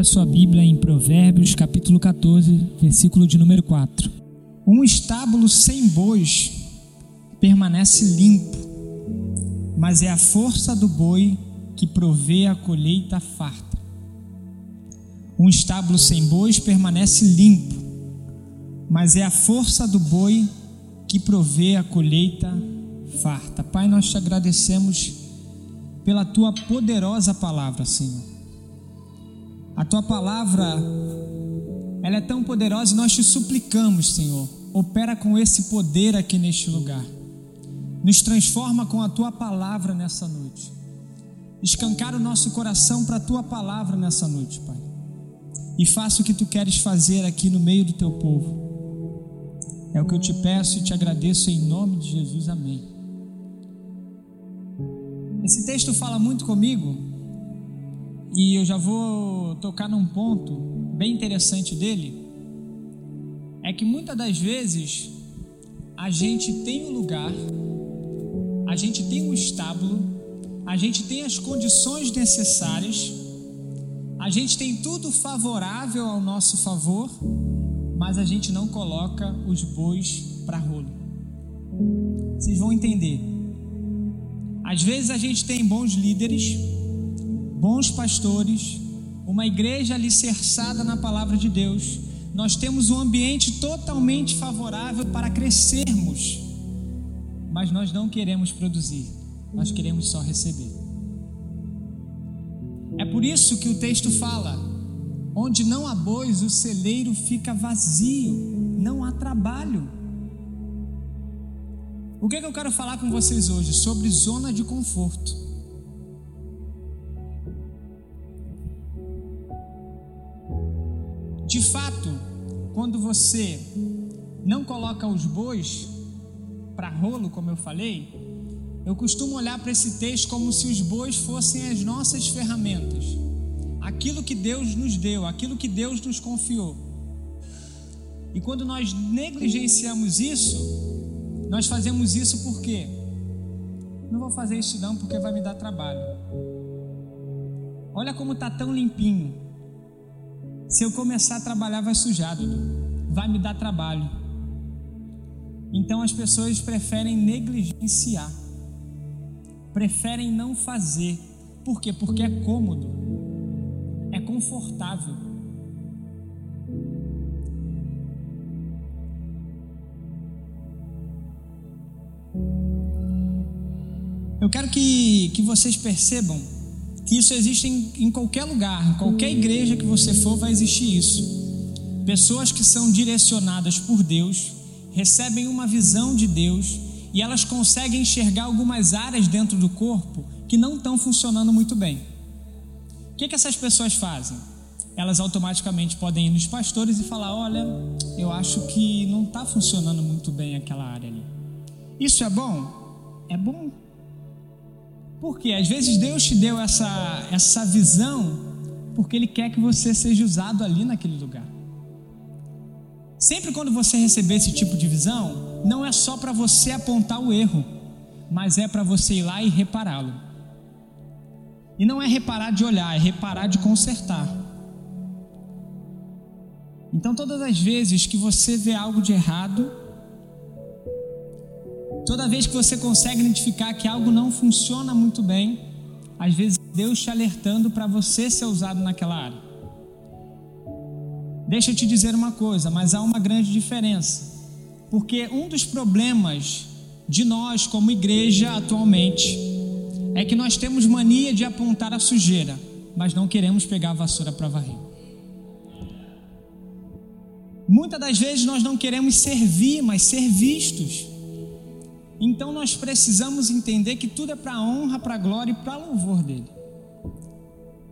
Abra sua Bíblia em Provérbios, capítulo 14, versículo de número 4. Um estábulo sem bois permanece limpo, mas é a força do boi que provê a colheita farta. Um estábulo sem bois permanece limpo, mas é a força do boi que provê a colheita farta. Pai, nós te agradecemos pela tua poderosa palavra, Senhor. A tua palavra, ela é tão poderosa e nós te suplicamos, Senhor, opera com esse poder aqui neste lugar. Nos transforma com a tua palavra nessa noite. Escancar o nosso coração para a tua palavra nessa noite, Pai. E faça o que tu queres fazer aqui no meio do teu povo. É o que eu te peço e te agradeço em nome de Jesus. Amém. Esse texto fala muito comigo e eu já vou tocar num ponto bem interessante dele. É que muitas das vezes a gente tem um lugar, a gente tem um estábulo, a gente tem as condições necessárias, a gente tem tudo favorável ao nosso favor, mas a gente não coloca os bois para rolo. Vocês vão entender. Às vezes a gente tem bons líderes, bons pastores, uma igreja alicerçada na palavra de Deus, nós temos um ambiente totalmente favorável para crescermos, mas nós não queremos produzir, nós queremos só receber. É por isso que o texto fala: onde não há bois, o celeiro fica vazio, não há trabalho. O que, é que eu quero falar com vocês hoje? Sobre zona de conforto. De fato, quando você não coloca os bois para rolo, como eu falei, eu costumo olhar para esse texto como se os bois fossem as nossas ferramentas, aquilo que Deus nos deu, aquilo que Deus nos confiou. E quando nós negligenciamos isso, nós fazemos isso por quê? Não vou fazer isso não porque vai me dar trabalho. Olha como está tão limpinho. Se eu começar a trabalhar, vai sujar, Dudu. Vai me dar trabalho. Então as pessoas preferem negligenciar, preferem não fazer. Por quê? Porque é cômodo, é confortável. Eu quero que, que vocês percebam que isso existe em, em qualquer lugar, em qualquer igreja que você for, vai existir isso. Pessoas que são direcionadas por Deus, recebem uma visão de Deus e elas conseguem enxergar algumas áreas dentro do corpo que não estão funcionando muito bem. O que, que essas pessoas fazem? Elas automaticamente podem ir nos pastores e falar: Olha, eu acho que não está funcionando muito bem aquela área ali. Isso é bom? É bom. Porque às vezes Deus te deu essa, essa visão porque Ele quer que você seja usado ali naquele lugar. Sempre quando você receber esse tipo de visão, não é só para você apontar o erro, mas é para você ir lá e repará-lo. E não é reparar de olhar, é reparar de consertar. Então, todas as vezes que você vê algo de errado, Toda vez que você consegue identificar que algo não funciona muito bem, às vezes Deus te alertando para você ser usado naquela área. Deixa eu te dizer uma coisa, mas há uma grande diferença. Porque um dos problemas de nós como igreja atualmente é que nós temos mania de apontar a sujeira, mas não queremos pegar a vassoura para varrer. Muitas das vezes nós não queremos servir, mas ser vistos. Então nós precisamos entender que tudo é para honra, para glória e para louvor dele.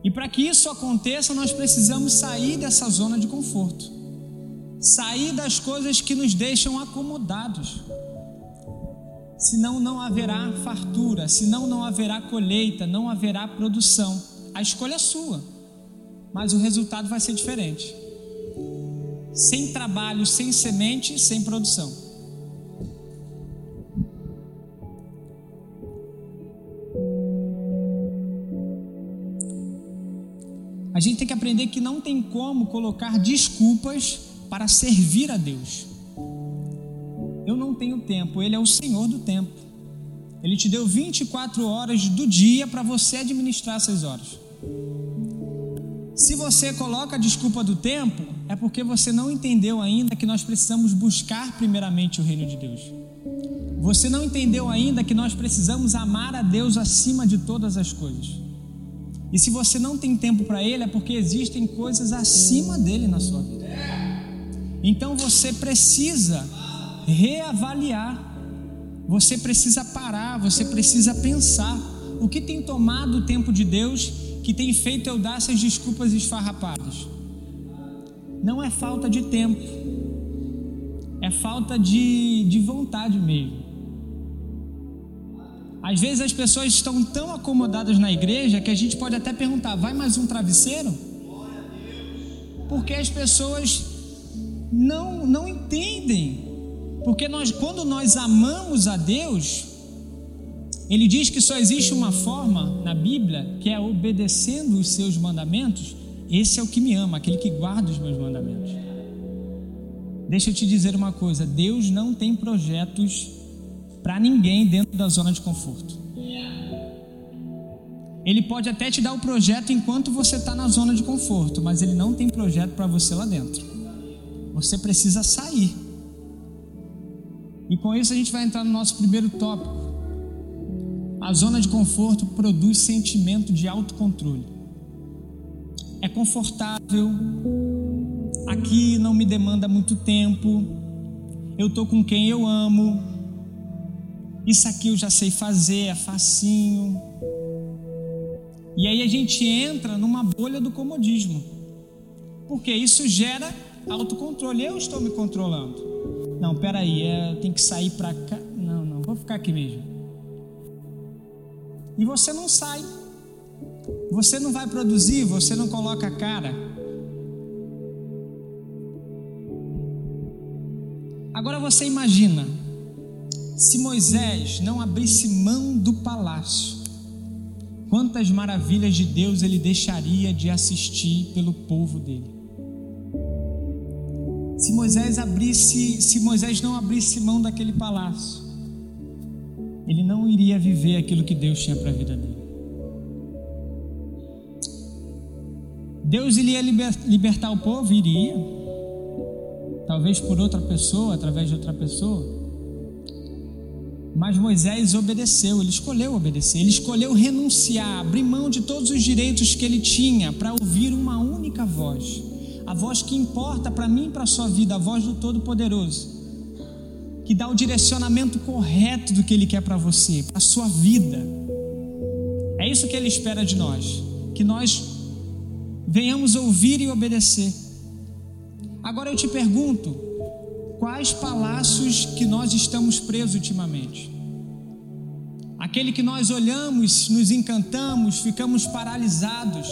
E para que isso aconteça, nós precisamos sair dessa zona de conforto. Sair das coisas que nos deixam acomodados. Senão não haverá fartura, senão não haverá colheita, não haverá produção. A escolha é sua, mas o resultado vai ser diferente. Sem trabalho, sem semente, sem produção. A gente tem que aprender que não tem como colocar desculpas para servir a Deus. Eu não tenho tempo, Ele é o Senhor do tempo. Ele te deu 24 horas do dia para você administrar essas horas. Se você coloca a desculpa do tempo, é porque você não entendeu ainda que nós precisamos buscar primeiramente o reino de Deus. Você não entendeu ainda que nós precisamos amar a Deus acima de todas as coisas. E se você não tem tempo para Ele, é porque existem coisas acima dele na sua vida. Então você precisa reavaliar, você precisa parar, você precisa pensar o que tem tomado o tempo de Deus que tem feito eu dar essas desculpas esfarrapadas. Não é falta de tempo, é falta de, de vontade mesmo. Às vezes as pessoas estão tão acomodadas na igreja que a gente pode até perguntar: vai mais um travesseiro? Porque as pessoas não, não entendem. Porque nós, quando nós amamos a Deus, ele diz que só existe uma forma na Bíblia, que é obedecendo os seus mandamentos. Esse é o que me ama, aquele que guarda os meus mandamentos. Deixa eu te dizer uma coisa: Deus não tem projetos para ninguém dentro da zona de conforto. Ele pode até te dar o projeto enquanto você está na zona de conforto, mas ele não tem projeto para você lá dentro. Você precisa sair. E com isso a gente vai entrar no nosso primeiro tópico a zona de conforto produz sentimento de autocontrole. É confortável, aqui não me demanda muito tempo, eu estou com quem eu amo, isso aqui eu já sei fazer, é facinho. E aí a gente entra numa bolha do comodismo, porque isso gera autocontrole. Eu estou me controlando. Não, peraí, é, tem que sair para cá. Não, não, vou ficar aqui mesmo e você não sai. Você não vai produzir, você não coloca a cara. Agora você imagina, se Moisés não abrisse mão do palácio, quantas maravilhas de Deus ele deixaria de assistir pelo povo dele. Se Moisés abrisse, se Moisés não abrisse mão daquele palácio, ele não iria viver aquilo que Deus tinha para a vida dele. Deus iria libertar o povo? Iria. Talvez por outra pessoa, através de outra pessoa. Mas Moisés obedeceu, ele escolheu obedecer, ele escolheu renunciar, abrir mão de todos os direitos que ele tinha para ouvir uma única voz, a voz que importa para mim e para a sua vida, a voz do Todo-Poderoso que dá o direcionamento correto do que Ele quer para você, para a sua vida. É isso que Ele espera de nós, que nós venhamos ouvir e obedecer. Agora eu te pergunto, quais palácios que nós estamos presos ultimamente? Aquele que nós olhamos, nos encantamos, ficamos paralisados.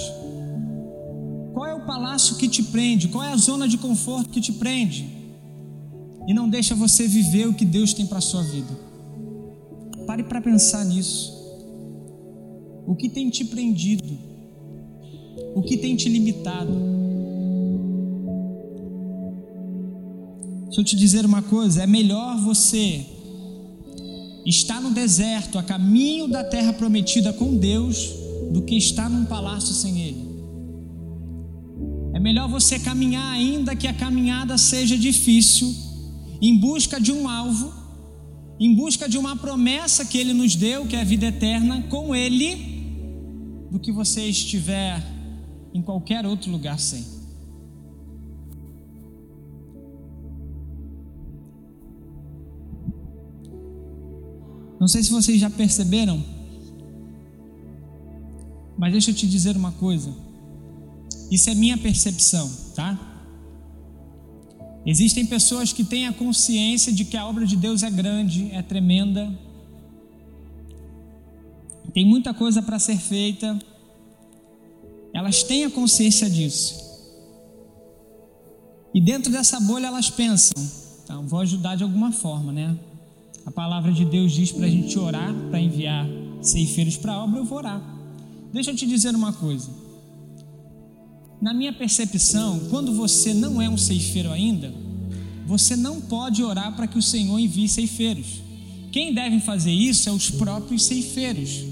Qual é o palácio que te prende? Qual é a zona de conforto que te prende? e não deixa você viver o que Deus tem para a sua vida. Pare para pensar nisso. O que tem te prendido? O que tem te limitado? Deixa eu te dizer uma coisa: é melhor você estar no deserto, a caminho da terra prometida com Deus, do que estar num palácio sem Ele. É melhor você caminhar, ainda que a caminhada seja difícil, em busca de um alvo, em busca de uma promessa que Ele nos deu, que é a vida eterna, com Ele, do que você estiver em qualquer outro lugar sem. Não sei se vocês já perceberam, mas deixa eu te dizer uma coisa. Isso é minha percepção, tá? Existem pessoas que têm a consciência de que a obra de Deus é grande, é tremenda, tem muita coisa para ser feita, elas têm a consciência disso. E dentro dessa bolha elas pensam, então vou ajudar de alguma forma, né? A palavra de Deus diz para a gente orar, para enviar ceifeiros para a obra, eu vou orar. Deixa eu te dizer uma coisa. Na minha percepção, quando você não é um ceifeiro ainda, você não pode orar para que o Senhor envie ceifeiros. Quem deve fazer isso é os próprios ceifeiros.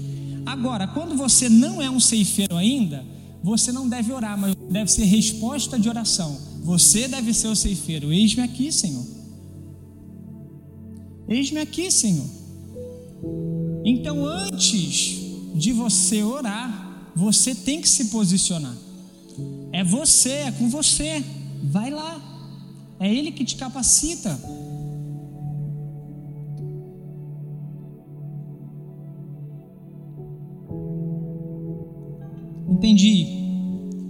Agora, quando você não é um ceifeiro ainda, você não deve orar, mas deve ser resposta de oração. Você deve ser o ceifeiro. Eis-me aqui, Senhor. Eis-me aqui, Senhor. Então, antes de você orar, você tem que se posicionar. É você, é com você. Vai lá. É Ele que te capacita. Entendi.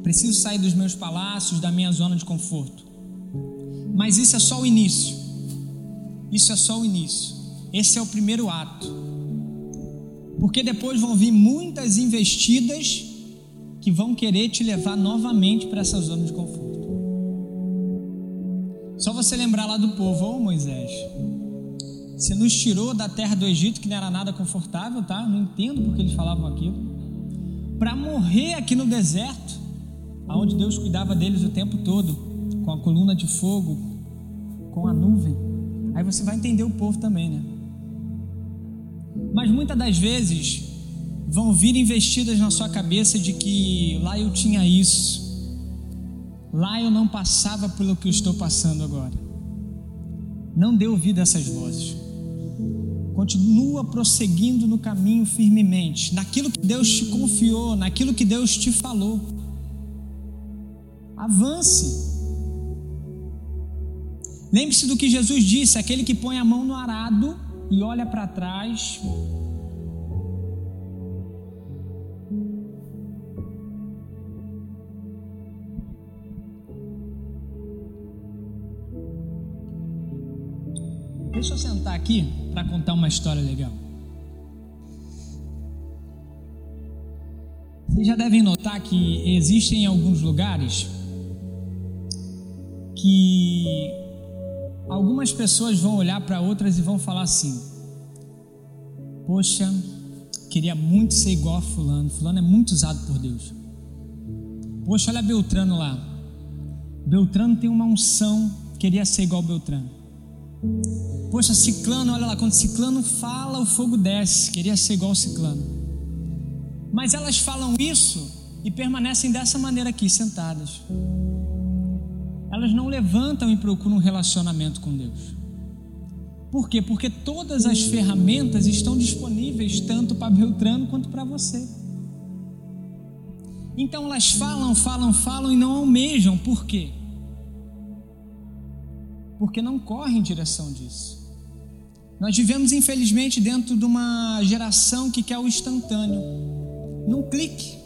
Preciso sair dos meus palácios, da minha zona de conforto. Mas isso é só o início. Isso é só o início. Esse é o primeiro ato. Porque depois vão vir muitas investidas que vão querer te levar novamente para essa zona de conforto. Só você lembrar lá do povo, ô oh, Moisés, você nos tirou da terra do Egito que não era nada confortável, tá? Não entendo porque eles falavam aquilo. Para morrer aqui no deserto, aonde Deus cuidava deles o tempo todo, com a coluna de fogo, com a nuvem. Aí você vai entender o povo também, né? Mas muitas das vezes vão vir investidas na sua cabeça de que lá eu tinha isso, lá eu não passava pelo que eu estou passando agora. Não dê ouvido a essas vozes. Continua prosseguindo no caminho firmemente, naquilo que Deus te confiou, naquilo que Deus te falou. Avance. Lembre-se do que Jesus disse: aquele que põe a mão no arado e olha para trás. Deixa eu sentar aqui para contar uma história legal. Vocês já devem notar que existem alguns lugares que algumas pessoas vão olhar para outras e vão falar assim: Poxa, queria muito ser igual a Fulano. Fulano é muito usado por Deus. Poxa, olha Beltrano lá. Beltrano tem uma unção, queria ser igual Beltrano. Poxa, Ciclano, olha lá, quando Ciclano fala, o fogo desce, queria ser igual Ciclano. Mas elas falam isso e permanecem dessa maneira aqui, sentadas elas não levantam e procuram um relacionamento com Deus. Por quê? Porque todas as ferramentas estão disponíveis tanto para Beltrano quanto para você. Então elas falam, falam, falam e não almejam. Por quê? Porque não correm em direção disso. Nós vivemos, infelizmente, dentro de uma geração que quer o instantâneo. Num clique.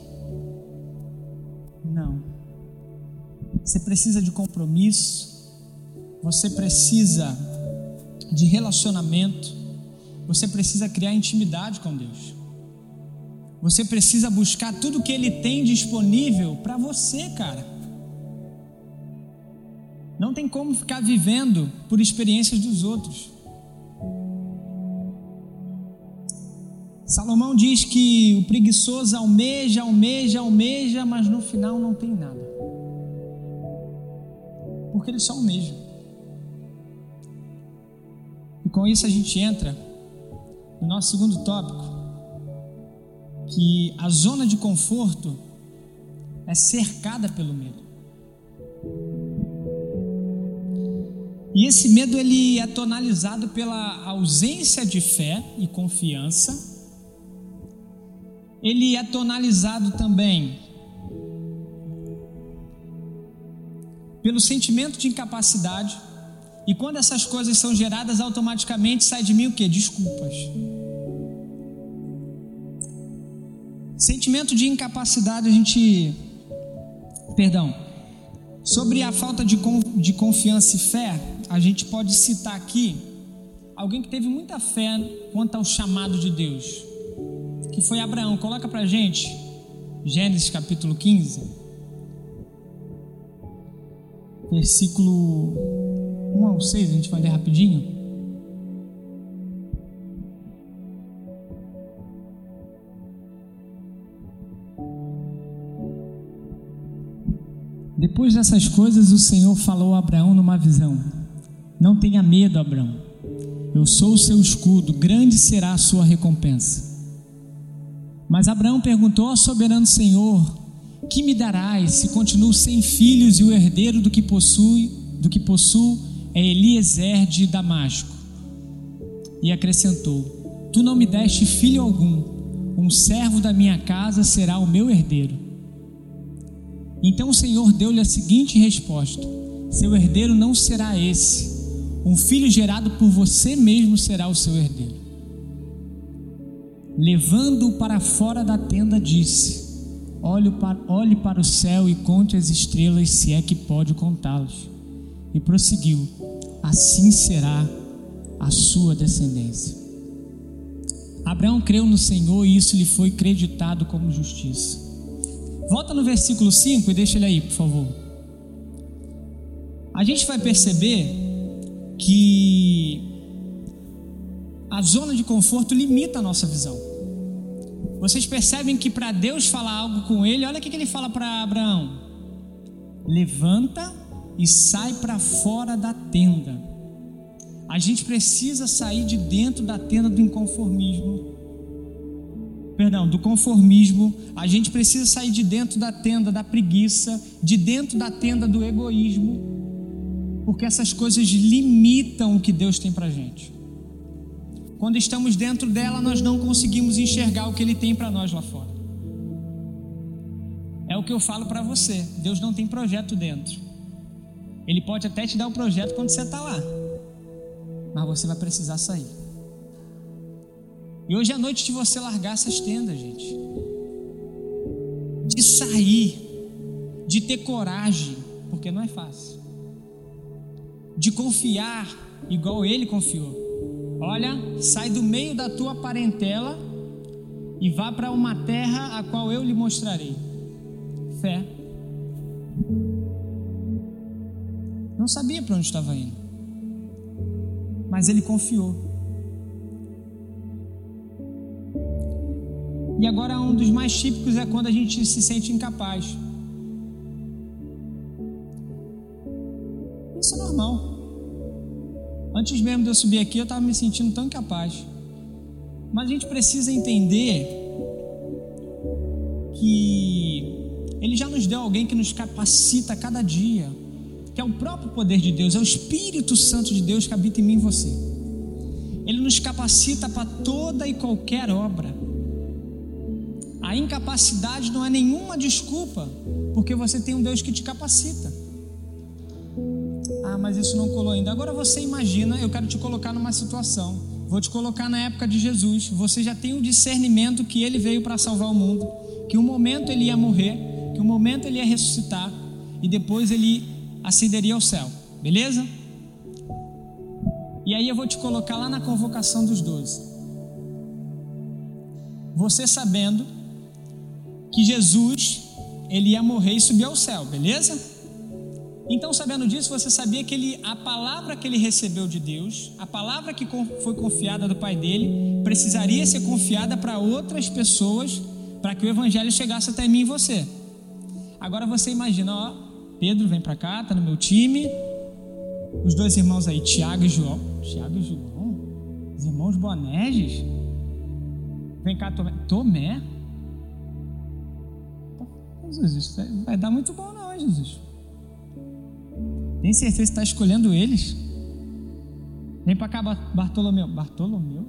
Você precisa de compromisso, você precisa de relacionamento, você precisa criar intimidade com Deus. Você precisa buscar tudo que Ele tem disponível para você, cara. Não tem como ficar vivendo por experiências dos outros. Salomão diz que o preguiçoso almeja, almeja, almeja, mas no final não tem nada porque ele só almeja. E com isso a gente entra no nosso segundo tópico, que a zona de conforto é cercada pelo medo. E esse medo ele é tonalizado pela ausência de fé e confiança. Ele é tonalizado também pelo sentimento de incapacidade. E quando essas coisas são geradas, automaticamente sai de mim o que? Desculpas. Sentimento de incapacidade, a gente. Perdão. Sobre a falta de, de confiança e fé, a gente pode citar aqui alguém que teve muita fé quanto ao chamado de Deus, que foi Abraão. Coloca pra gente, Gênesis capítulo 15 versículo 1 ao 6, a gente vai ler rapidinho. Depois dessas coisas, o Senhor falou a Abraão numa visão: Não tenha medo, Abraão. Eu sou o seu escudo, grande será a sua recompensa. Mas Abraão perguntou ao soberano Senhor: Que me darás se continuo sem filhos e o herdeiro do que possui, do que possuo é Eliezer de Damasco? E acrescentou: Tu não me deste filho algum, um servo da minha casa será o meu herdeiro. Então o Senhor deu-lhe a seguinte resposta: Seu herdeiro não será esse, um filho gerado por você mesmo será o seu herdeiro. Levando-o para fora da tenda, disse: olhe para, olhe para o céu e conte as estrelas, se é que pode contá-las. E prosseguiu: Assim será a sua descendência. Abraão creu no Senhor e isso lhe foi creditado como justiça. Volta no versículo 5 e deixa ele aí, por favor. A gente vai perceber que a zona de conforto limita a nossa visão. Vocês percebem que para Deus falar algo com ele, olha o que ele fala para Abraão: levanta e sai para fora da tenda. A gente precisa sair de dentro da tenda do inconformismo. Perdão, do conformismo. A gente precisa sair de dentro da tenda da preguiça, de dentro da tenda do egoísmo, porque essas coisas limitam o que Deus tem para gente. Quando estamos dentro dela, nós não conseguimos enxergar o que Ele tem para nós lá fora. É o que eu falo para você: Deus não tem projeto dentro. Ele pode até te dar o projeto quando você está lá, mas você vai precisar sair. E hoje é a noite de você largar essas tendas, gente. De sair, de ter coragem, porque não é fácil. De confiar igual ele confiou. Olha, sai do meio da tua parentela e vá para uma terra a qual eu lhe mostrarei. Fé. Não sabia para onde estava indo, mas ele confiou. E agora um dos mais típicos é quando a gente se sente incapaz. Isso é normal. Antes mesmo de eu subir aqui, eu estava me sentindo tão incapaz. Mas a gente precisa entender que Ele já nos deu alguém que nos capacita a cada dia, que é o próprio poder de Deus, é o Espírito Santo de Deus que habita em mim e você. Ele nos capacita para toda e qualquer obra. A incapacidade não é nenhuma desculpa, porque você tem um Deus que te capacita. Mas isso não colou ainda. Agora você imagina, eu quero te colocar numa situação. Vou te colocar na época de Jesus. Você já tem o discernimento que ele veio para salvar o mundo, que um momento ele ia morrer, que um momento ele ia ressuscitar e depois ele ascenderia ao céu. Beleza? E aí eu vou te colocar lá na convocação dos doze. Você sabendo que Jesus ele ia morrer e subir ao céu, beleza? Então, sabendo disso, você sabia que ele, a palavra que ele recebeu de Deus, a palavra que foi confiada do pai dele, precisaria ser confiada para outras pessoas, para que o evangelho chegasse até mim e você. Agora você imagina, ó, Pedro vem para cá, tá no meu time, os dois irmãos aí, Tiago e João. Tiago e João? Os irmãos Boanerges? Vem cá, Tomé. Tomé? Jesus, isso vai dar muito bom não, Jesus. Tem certeza que está escolhendo eles? Vem para cá, Bartolomeu. Bartolomeu?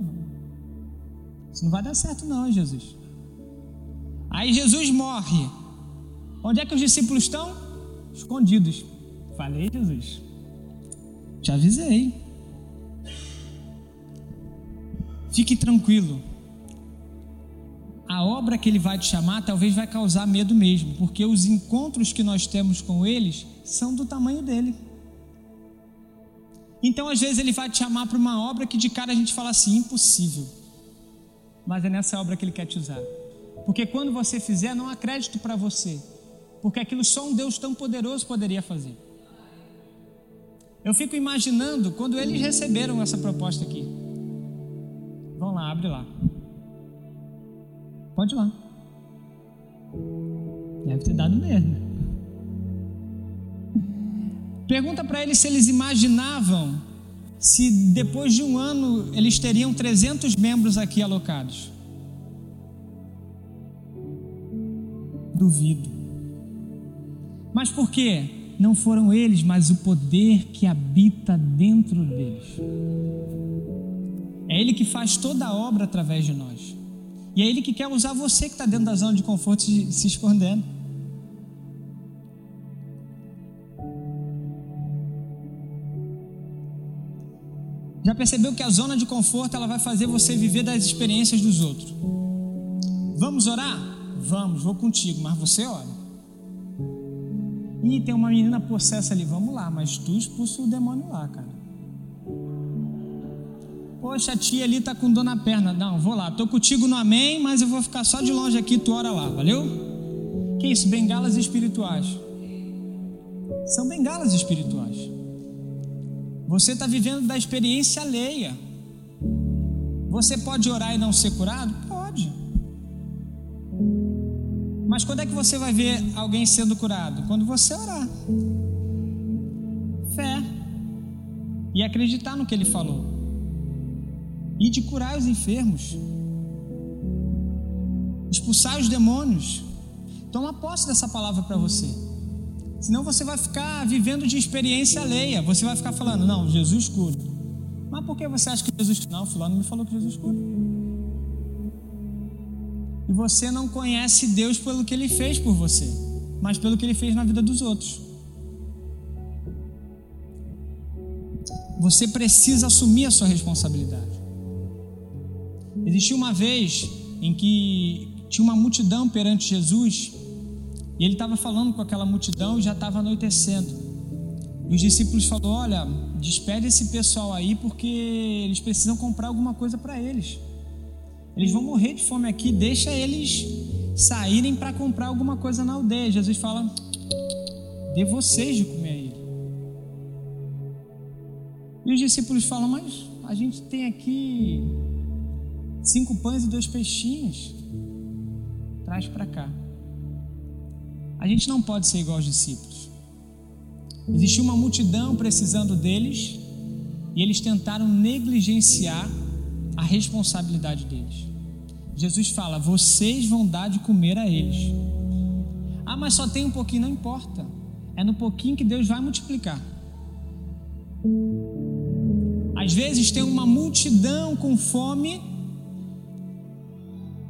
Isso não vai dar certo, não, Jesus. Aí Jesus morre. Onde é que os discípulos estão? Escondidos. Falei, Jesus. Te avisei. Fique tranquilo. A obra que ele vai te chamar talvez vai causar medo mesmo, porque os encontros que nós temos com eles são do tamanho dele. Então, às vezes, ele vai te chamar para uma obra que de cara a gente fala assim: impossível. Mas é nessa obra que ele quer te usar. Porque quando você fizer, não há crédito para você. Porque aquilo só um Deus tão poderoso poderia fazer. Eu fico imaginando quando eles receberam essa proposta aqui. Vamos lá, abre lá. Pode ir lá. Deve ter dado mesmo. Pergunta para eles se eles imaginavam se depois de um ano eles teriam 300 membros aqui alocados. Duvido. Mas por quê? Não foram eles, mas o poder que habita dentro deles. É Ele que faz toda a obra através de nós. E é Ele que quer usar você que está dentro da zona de conforto se escondendo. Percebeu que a zona de conforto ela vai fazer você viver das experiências dos outros? Vamos orar? Vamos, vou contigo, mas você ora. E tem uma menina possessa ali, vamos lá, mas tu expulsa o demônio lá, cara. Poxa, a tia ali tá com dor na perna. Não, vou lá, tô contigo no amém, mas eu vou ficar só de longe aqui, tu ora lá, valeu? Que isso? Bengalas espirituais. São bengalas espirituais. Você está vivendo da experiência alheia. Você pode orar e não ser curado? Pode. Mas quando é que você vai ver alguém sendo curado? Quando você orar. Fé. E acreditar no que ele falou. E de curar os enfermos. Expulsar os demônios. Toma posse dessa palavra para você. Senão você vai ficar vivendo de experiência alheia. Você vai ficar falando, não, Jesus cura. Mas por que você acha que Jesus Não, fulano me falou que Jesus cura. E você não conhece Deus pelo que ele fez por você, mas pelo que ele fez na vida dos outros. Você precisa assumir a sua responsabilidade. Existiu uma vez em que tinha uma multidão perante Jesus e ele estava falando com aquela multidão e já estava anoitecendo. E os discípulos falaram: Olha, despede esse pessoal aí porque eles precisam comprar alguma coisa para eles. Eles vão morrer de fome aqui, deixa eles saírem para comprar alguma coisa na aldeia. Jesus fala: Dê vocês de comer a ele. E os discípulos falam: Mas a gente tem aqui cinco pães e dois peixinhos. Traz para cá. A gente não pode ser igual aos discípulos. Existia uma multidão precisando deles e eles tentaram negligenciar a responsabilidade deles. Jesus fala: vocês vão dar de comer a eles. Ah, mas só tem um pouquinho, não importa. É no pouquinho que Deus vai multiplicar. Às vezes tem uma multidão com fome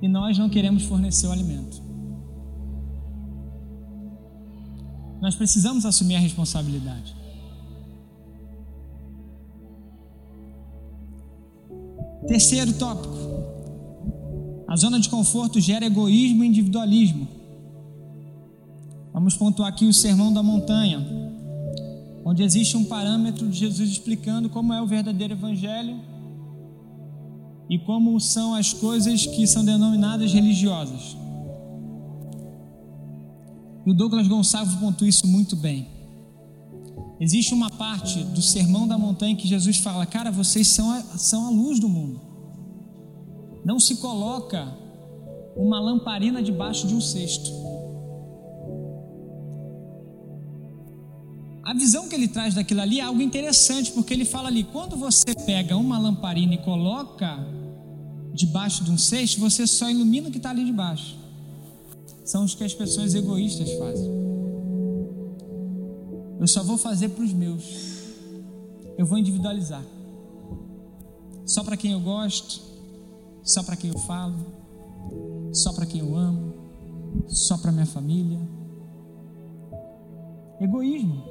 e nós não queremos fornecer o alimento. Nós precisamos assumir a responsabilidade. Terceiro tópico. A zona de conforto gera egoísmo e individualismo. Vamos pontuar aqui o Sermão da Montanha, onde existe um parâmetro de Jesus explicando como é o verdadeiro Evangelho e como são as coisas que são denominadas religiosas. O Douglas Gonçalves pontua isso muito bem. Existe uma parte do Sermão da Montanha que Jesus fala: Cara, vocês são a, são a luz do mundo. Não se coloca uma lamparina debaixo de um cesto. A visão que ele traz daquilo ali é algo interessante, porque ele fala ali: quando você pega uma lamparina e coloca debaixo de um cesto, você só ilumina o que está ali debaixo são os que as pessoas egoístas fazem. Eu só vou fazer para os meus. Eu vou individualizar. Só para quem eu gosto, só para quem eu falo, só para quem eu amo, só para minha família. Egoísmo.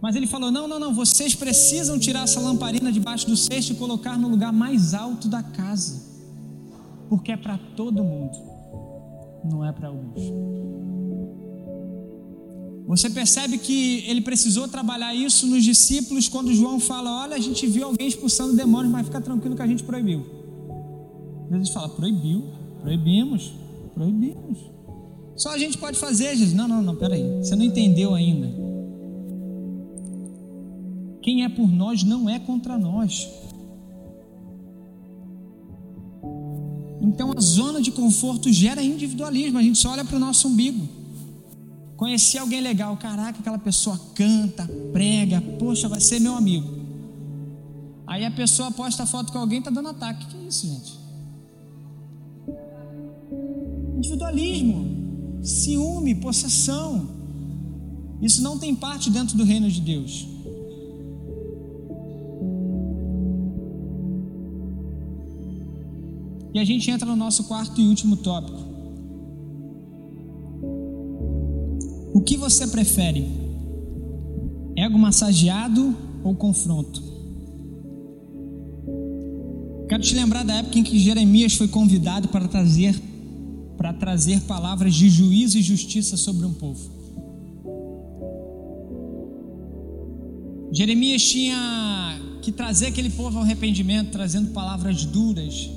Mas ele falou: não, não, não, vocês precisam tirar essa lamparina debaixo do cesto e colocar no lugar mais alto da casa, porque é para todo mundo não é para alguns. Você percebe que ele precisou trabalhar isso nos discípulos quando João fala: Olha, a gente viu alguém expulsando demônios, mas fica tranquilo que a gente proibiu. Jesus fala: Proibiu, proibimos, proibimos. Só a gente pode fazer, Jesus. Não, não, não, peraí, você não entendeu ainda. Quem é por nós não é contra nós. Então a zona de conforto gera individualismo, a gente só olha para o nosso umbigo. Conheci alguém legal, caraca, aquela pessoa canta, prega, poxa, vai ser meu amigo. Aí a pessoa posta foto com alguém, tá dando ataque. Que isso, gente? Individualismo, ciúme, possessão. Isso não tem parte dentro do reino de Deus. E a gente entra no nosso quarto e último tópico. O que você prefere? Ego massageado ou confronto? Quero te lembrar da época em que Jeremias foi convidado para trazer para trazer palavras de juízo e justiça sobre um povo. Jeremias tinha que trazer aquele povo ao arrependimento, trazendo palavras duras,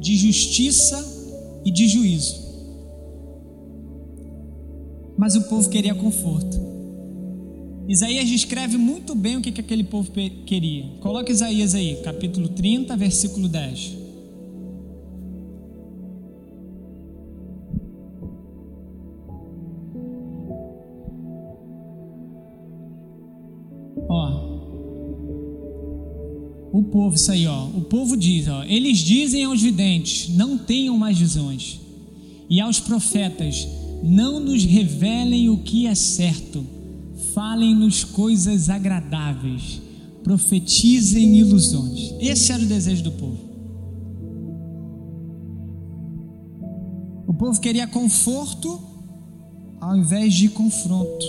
de justiça e de juízo. Mas o povo queria conforto. Isaías descreve muito bem o que, que aquele povo queria. Coloca Isaías aí, capítulo 30, versículo 10. o povo, isso aí, ó. Povo diz, ó, eles dizem aos videntes: não tenham mais visões, e aos profetas: não nos revelem o que é certo, falem-nos coisas agradáveis, profetizem ilusões. Esse era o desejo do povo. O povo queria conforto ao invés de confronto.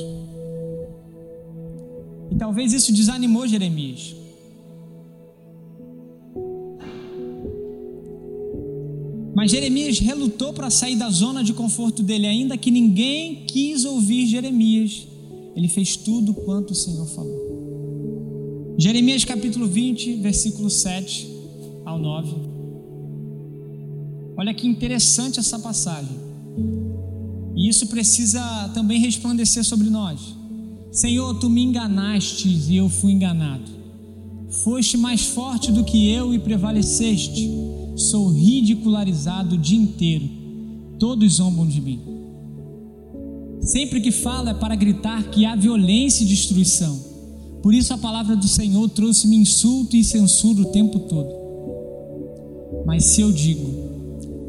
E talvez isso desanimou Jeremias. Mas Jeremias relutou para sair da zona de conforto dele, ainda que ninguém quis ouvir Jeremias. Ele fez tudo quanto o Senhor falou. Jeremias capítulo 20, versículo 7 ao 9. Olha que interessante essa passagem. E isso precisa também resplandecer sobre nós. Senhor, tu me enganaste e eu fui enganado. Foste mais forte do que eu e prevaleceste sou ridicularizado o dia inteiro. Todos zombam de mim. Sempre que falo é para gritar que há violência e destruição. Por isso a palavra do Senhor trouxe-me insulto e censura o tempo todo. Mas se eu digo,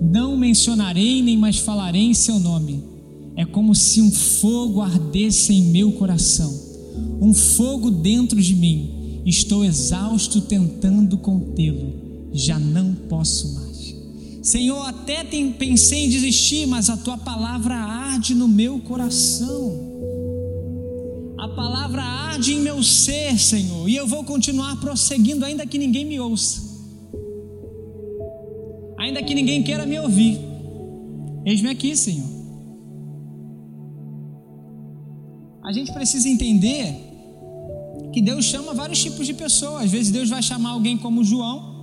não mencionarei nem mais falarei em seu nome, é como se um fogo ardesse em meu coração, um fogo dentro de mim. Estou exausto tentando contê-lo já não posso mais. Senhor, até pensei em desistir, mas a tua palavra arde no meu coração. A palavra arde em meu ser, Senhor, e eu vou continuar prosseguindo, ainda que ninguém me ouça, ainda que ninguém queira me ouvir. Eis-me aqui, Senhor. A gente precisa entender que Deus chama vários tipos de pessoas. Às vezes Deus vai chamar alguém como João,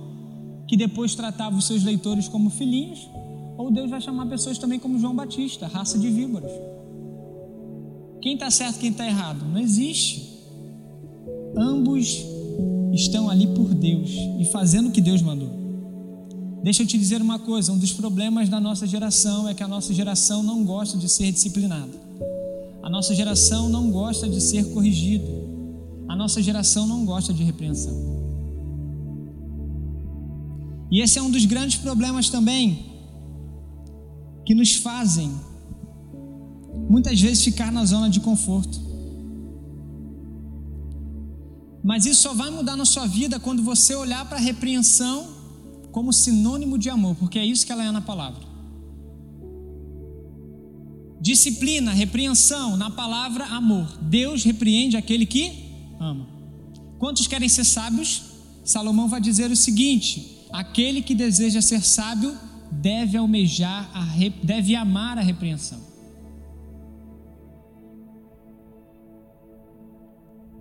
que depois tratava os seus leitores como filhinhos, ou Deus vai chamar pessoas também como João Batista, raça de víboras. Quem está certo, quem está errado? Não existe. Ambos estão ali por Deus e fazendo o que Deus mandou. Deixa eu te dizer uma coisa: um dos problemas da nossa geração é que a nossa geração não gosta de ser disciplinada. A nossa geração não gosta de ser corrigida. A nossa geração não gosta de repreensão. E esse é um dos grandes problemas também que nos fazem muitas vezes ficar na zona de conforto. Mas isso só vai mudar na sua vida quando você olhar para a repreensão como sinônimo de amor, porque é isso que ela é na palavra. Disciplina, repreensão, na palavra amor. Deus repreende aquele que ama. Quantos querem ser sábios? Salomão vai dizer o seguinte: Aquele que deseja ser sábio deve almejar, a, deve amar a repreensão.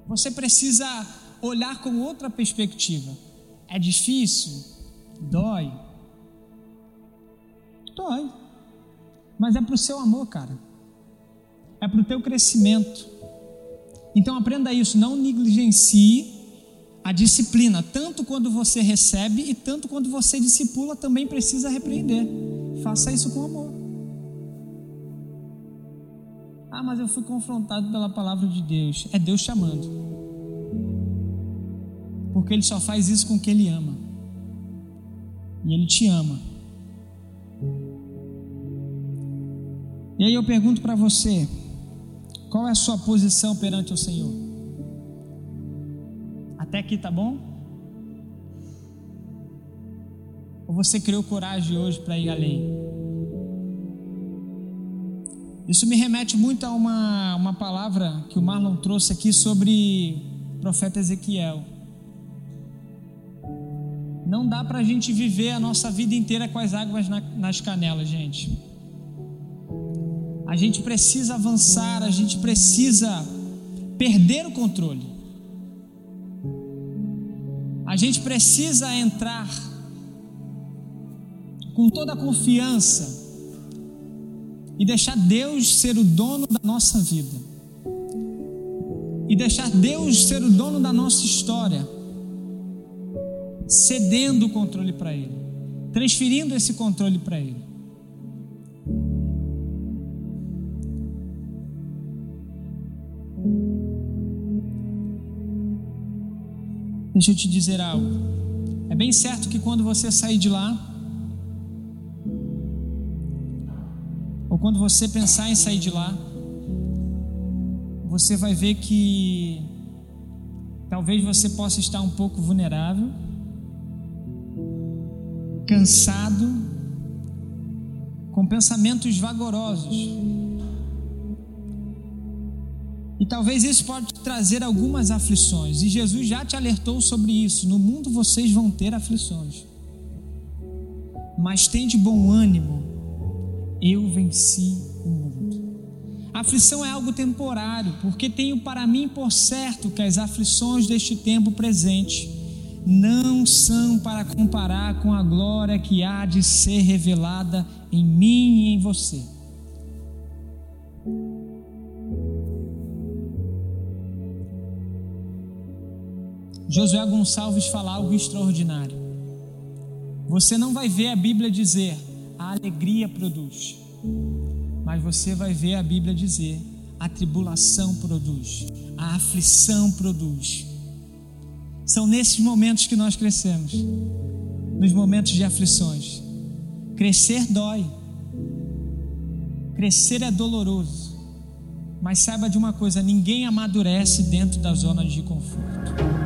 Você precisa olhar com outra perspectiva. É difícil? Dói. Dói. Mas é para o seu amor, cara. É para o teu crescimento. Então aprenda isso. Não negligencie a disciplina, tanto quando você recebe e tanto quando você discipula, também precisa repreender. Faça isso com amor. Ah, mas eu fui confrontado pela palavra de Deus. É Deus chamando. Porque Ele só faz isso com quem Ele ama. E Ele te ama. E aí eu pergunto para você: qual é a sua posição perante o Senhor? Até aqui tá bom? Ou você criou coragem hoje para ir além? Isso me remete muito a uma, uma palavra que o Marlon trouxe aqui sobre o profeta Ezequiel. Não dá para a gente viver a nossa vida inteira com as águas na, nas canelas, gente. A gente precisa avançar, a gente precisa perder o controle. A gente precisa entrar com toda a confiança e deixar Deus ser o dono da nossa vida. E deixar Deus ser o dono da nossa história, cedendo o controle para Ele, transferindo esse controle para Ele. Deixa eu te dizer algo. É bem certo que quando você sair de lá, ou quando você pensar em sair de lá, você vai ver que talvez você possa estar um pouco vulnerável, cansado, com pensamentos vagarosos e talvez isso pode trazer algumas aflições. E Jesus já te alertou sobre isso. No mundo vocês vão ter aflições. Mas tem de bom ânimo. Eu venci o mundo. A aflição é algo temporário, porque tenho para mim por certo que as aflições deste tempo presente não são para comparar com a glória que há de ser revelada em mim e em você. Josué Gonçalves fala algo extraordinário. Você não vai ver a Bíblia dizer a alegria produz, mas você vai ver a Bíblia dizer a tribulação produz, a aflição produz. São nesses momentos que nós crescemos, nos momentos de aflições. Crescer dói, crescer é doloroso, mas saiba de uma coisa: ninguém amadurece dentro da zona de conforto.